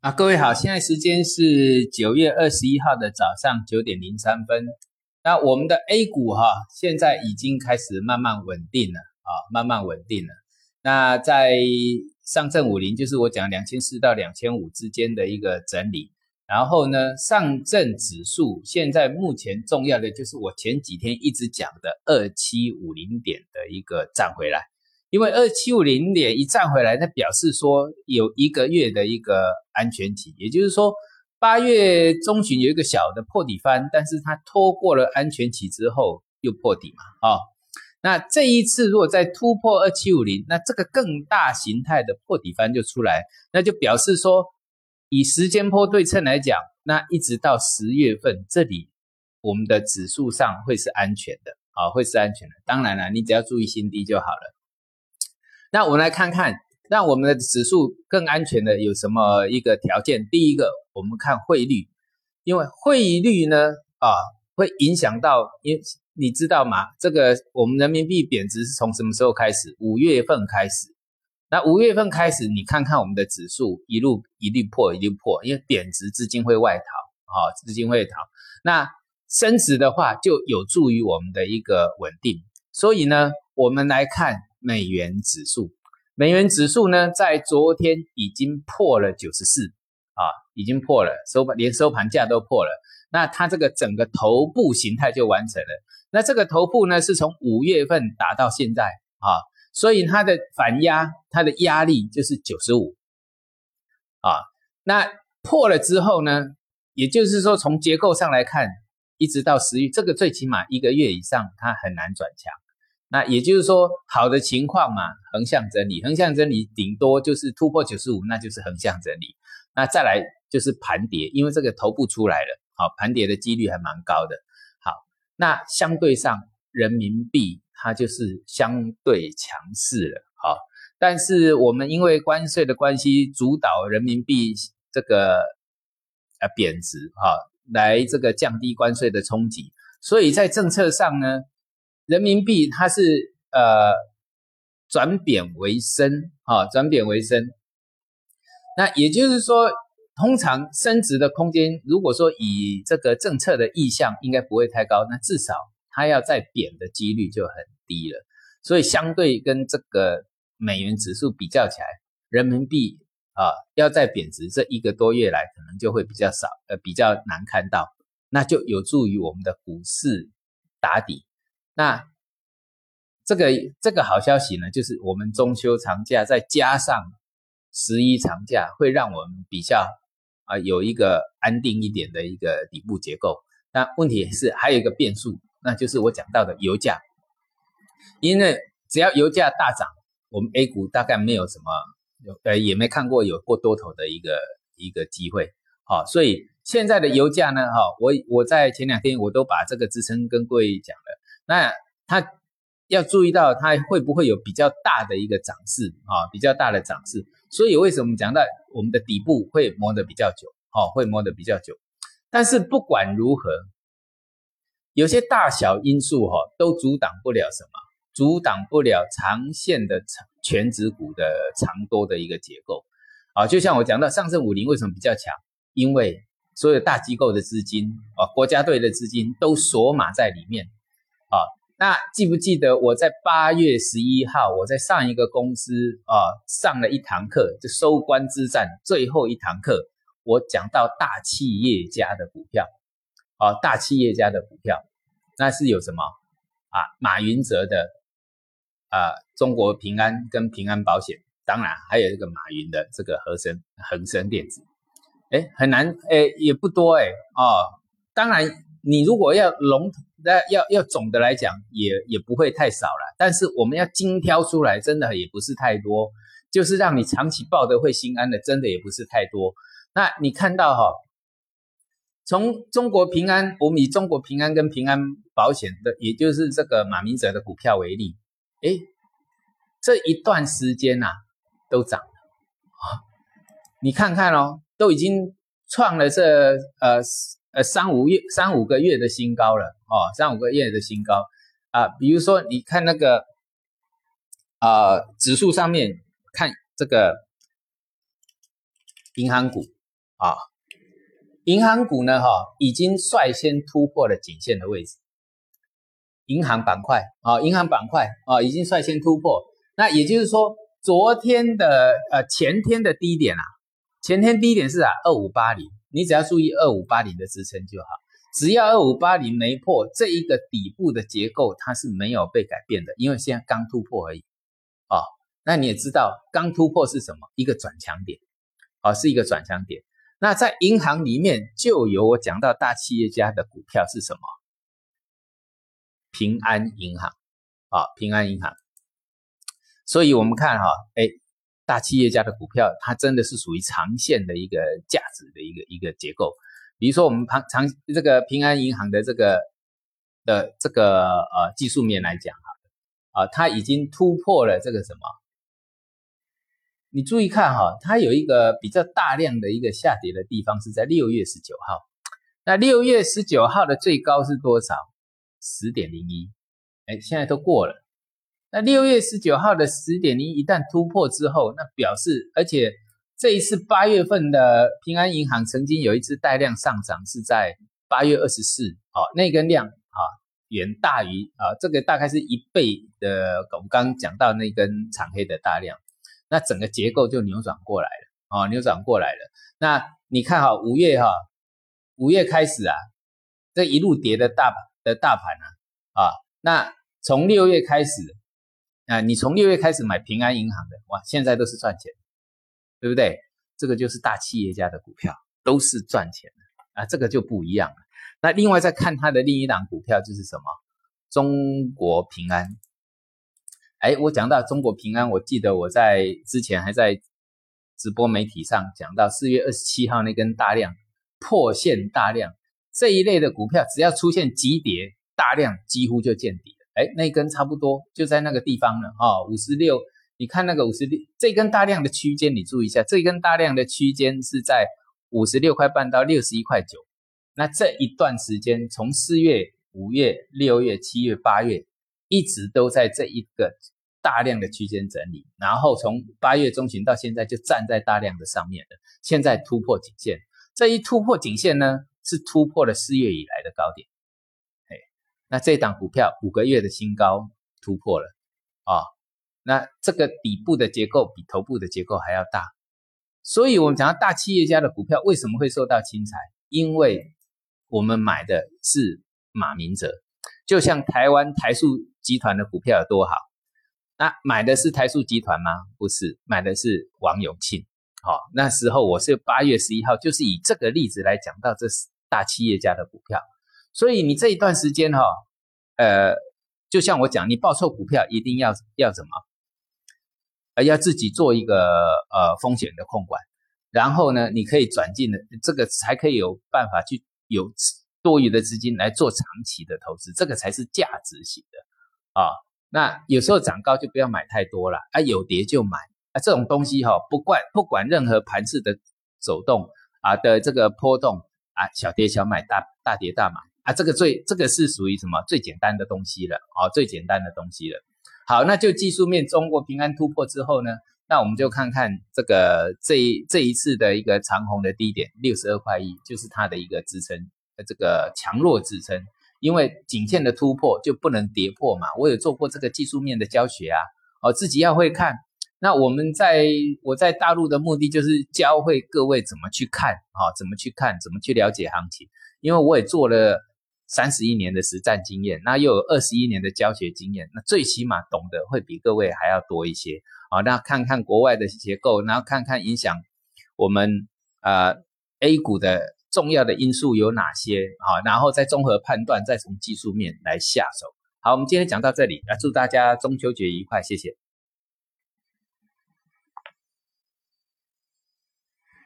啊，各位好，现在时间是九月二十一号的早上九点零三分。那我们的 A 股哈，现在已经开始慢慢稳定了啊，慢慢稳定了。那在上证五零，就是我讲两千四到两千五之间的一个整理。然后呢，上证指数现在目前重要的就是我前几天一直讲的二七五零点的一个站回来。因为二七五零点一站回来，它表示说有一个月的一个安全期，也就是说八月中旬有一个小的破底翻，但是它拖过了安全期之后又破底嘛，啊，那这一次如果再突破二七五零，那这个更大形态的破底翻就出来，那就表示说以时间波对称来讲，那一直到十月份这里我们的指数上会是安全的，啊，会是安全的。当然了，你只要注意新低就好了。那我们来看看，让我们的指数更安全的有什么一个条件？第一个，我们看汇率，因为汇率呢，啊，会影响到，因你知道吗？这个我们人民币贬值是从什么时候开始？五月份开始。那五月份开始，你看看我们的指数一路一律破，一律破，因为贬值资金会外逃，啊，资金会逃。那升值的话，就有助于我们的一个稳定。所以呢，我们来看。美元指数，美元指数呢，在昨天已经破了九十四啊，已经破了收盘，连收盘价都破了。那它这个整个头部形态就完成了。那这个头部呢，是从五月份打到现在啊，所以它的反压，它的压力就是九十五啊。那破了之后呢，也就是说从结构上来看，一直到十月，这个最起码一个月以上，它很难转强。那也就是说，好的情况嘛，横向整理，横向整理顶多就是突破九十五，那就是横向整理。那再来就是盘跌，因为这个头部出来了，好，盘跌的几率还蛮高的。好，那相对上人民币它就是相对强势了，好，但是我们因为关税的关系，主导人民币这个呃贬值，哈，来这个降低关税的冲击，所以在政策上呢。人民币它是呃转贬为升，啊，转贬为升。那也就是说，通常升值的空间，如果说以这个政策的意向，应该不会太高。那至少它要再贬的几率就很低了。所以相对跟这个美元指数比较起来，人民币啊要再贬值，这一个多月来可能就会比较少，呃，比较难看到。那就有助于我们的股市打底。那这个这个好消息呢，就是我们中秋长假再加上十一长假，会让我们比较啊有一个安定一点的一个底部结构。那问题是还有一个变数，那就是我讲到的油价，因为只要油价大涨，我们 A 股大概没有什么，呃也没看过有过多头的一个一个机会。好，所以现在的油价呢，哈，我我在前两天我都把这个支撑跟各位讲了。那它要注意到它会不会有比较大的一个涨势啊，比较大的涨势。所以为什么讲到我们的底部会磨得比较久，哦，会磨得比较久。但是不管如何，有些大小因素哈都阻挡不了什么，阻挡不了长线的长全指股的长多的一个结构啊。就像我讲到上证五零为什么比较强，因为所有大机构的资金啊，国家队的资金都锁码在里面。啊，那记不记得我在八月十一号，我在上一个公司啊上了一堂课，就收官之战最后一堂课，我讲到大企业家的股票，啊，大企业家的股票，那是有什么啊？马云哲的啊，中国平安跟平安保险，当然还有这个马云的这个合生恒生电子，哎，很难，哎，也不多，哎，哦，当然你如果要笼统。那要要总的来讲，也也不会太少了。但是我们要精挑出来，真的也不是太多，就是让你长期抱得会心安的，真的也不是太多。那你看到哈，从中国平安，我们以中国平安跟平安保险的，也就是这个马明哲的股票为例，诶，这一段时间呐都涨了啊。你看看哦，都已经创了这呃。呃，三五月三五个月的新高了哦，三五个月的新高。啊，比如说你看那个啊，指数上面看这个银行股啊，银行股呢哈已经率先突破了颈线的位置，银行板块啊，银行板块啊已经率先突破，那也就是说昨天的呃前天的低点啊，前天低点是啊二五八零，你只要注意二五八零的支撑就好。只要二五八零没破，这一个底部的结构它是没有被改变的，因为现在刚突破而已，啊，那你也知道刚突破是什么？一个转强点，啊，是一个转强点。那在银行里面就有我讲到大企业家的股票是什么？平安银行，啊，平安银行。所以我们看哈，哎，大企业家的股票，它真的是属于长线的一个价值的一个一个结构。比如说，我们长长这个平安银行的这个的这个呃技术面来讲哈，啊，它已经突破了这个什么？你注意看哈，它有一个比较大量的一个下跌的地方是在六月十九号。那六月十九号的最高是多少？十点零一。哎，现在都过了。那六月十九号的十点零一旦突破之后，那表示而且。这一次八月份的平安银行曾经有一次带量上涨，是在八月二十四，哦，那根量啊远大于啊这个大概是一倍的，我们刚讲到那根长黑的大量，那整个结构就扭转过来了，哦，扭转过来了。那你看哈，五月哈，五月开始啊，这一路跌的大的大盘啊，啊，那从六月开始啊，你从六月开始买平安银行的，哇，现在都是赚钱。对不对？这个就是大企业家的股票，都是赚钱的啊，这个就不一样了。那另外再看它的另一档股票就是什么？中国平安。哎，我讲到中国平安，我记得我在之前还在直播媒体上讲到四月二十七号那根大量破线大量这一类的股票，只要出现急跌大量，几乎就见底。哎，那根差不多就在那个地方了啊，五十六。你看那个五十六这根大量的区间，你注意一下，这根大量的区间是在五十六块半到六十一块九。那这一段时间，从四月、五月、六月、七月、八月，一直都在这一个大量的区间整理。然后从八月中旬到现在，就站在大量的上面了。现在突破颈线，这一突破颈线呢，是突破了四月以来的高点。那这档股票五个月的新高突破了啊。那这个底部的结构比头部的结构还要大，所以我们讲到大企业家的股票为什么会受到青睐？因为我们买的是马明哲，就像台湾台塑集团的股票有多好，那买的是台塑集团吗？不是，买的是王永庆。好，那时候我是八月十一号，就是以这个例子来讲到这大企业家的股票，所以你这一段时间哈，呃，就像我讲，你报错股票一定要要怎么？而要自己做一个呃风险的控管，然后呢，你可以转进的这个才可以有办法去有多余的资金来做长期的投资，这个才是价值型的啊。那有时候涨高就不要买太多了啊，有跌就买啊。这种东西哈，不管不管任何盘势的走动啊的这个波动啊，小跌小买，大大跌大买啊，这个最这个是属于什么最简单的东西了啊，最简单的东西了。好，那就技术面，中国平安突破之后呢，那我们就看看这个这一这一次的一个长虹的低点六十二块一，就是它的一个支撑，这个强弱支撑。因为颈线的突破就不能跌破嘛。我有做过这个技术面的教学啊，哦，自己要会看。那我们在我在大陆的目的就是教会各位怎么去看啊，怎么去看，怎么去了解行情。因为我也做了。三十一年的实战经验，那又有二十一年的教学经验，那最起码懂得会比各位还要多一些啊。那看看国外的结构，然后看看影响我们呃 A 股的重要的因素有哪些啊，然后再综合判断，再从技术面来下手。好，我们今天讲到这里，那祝大家中秋节愉快，谢谢。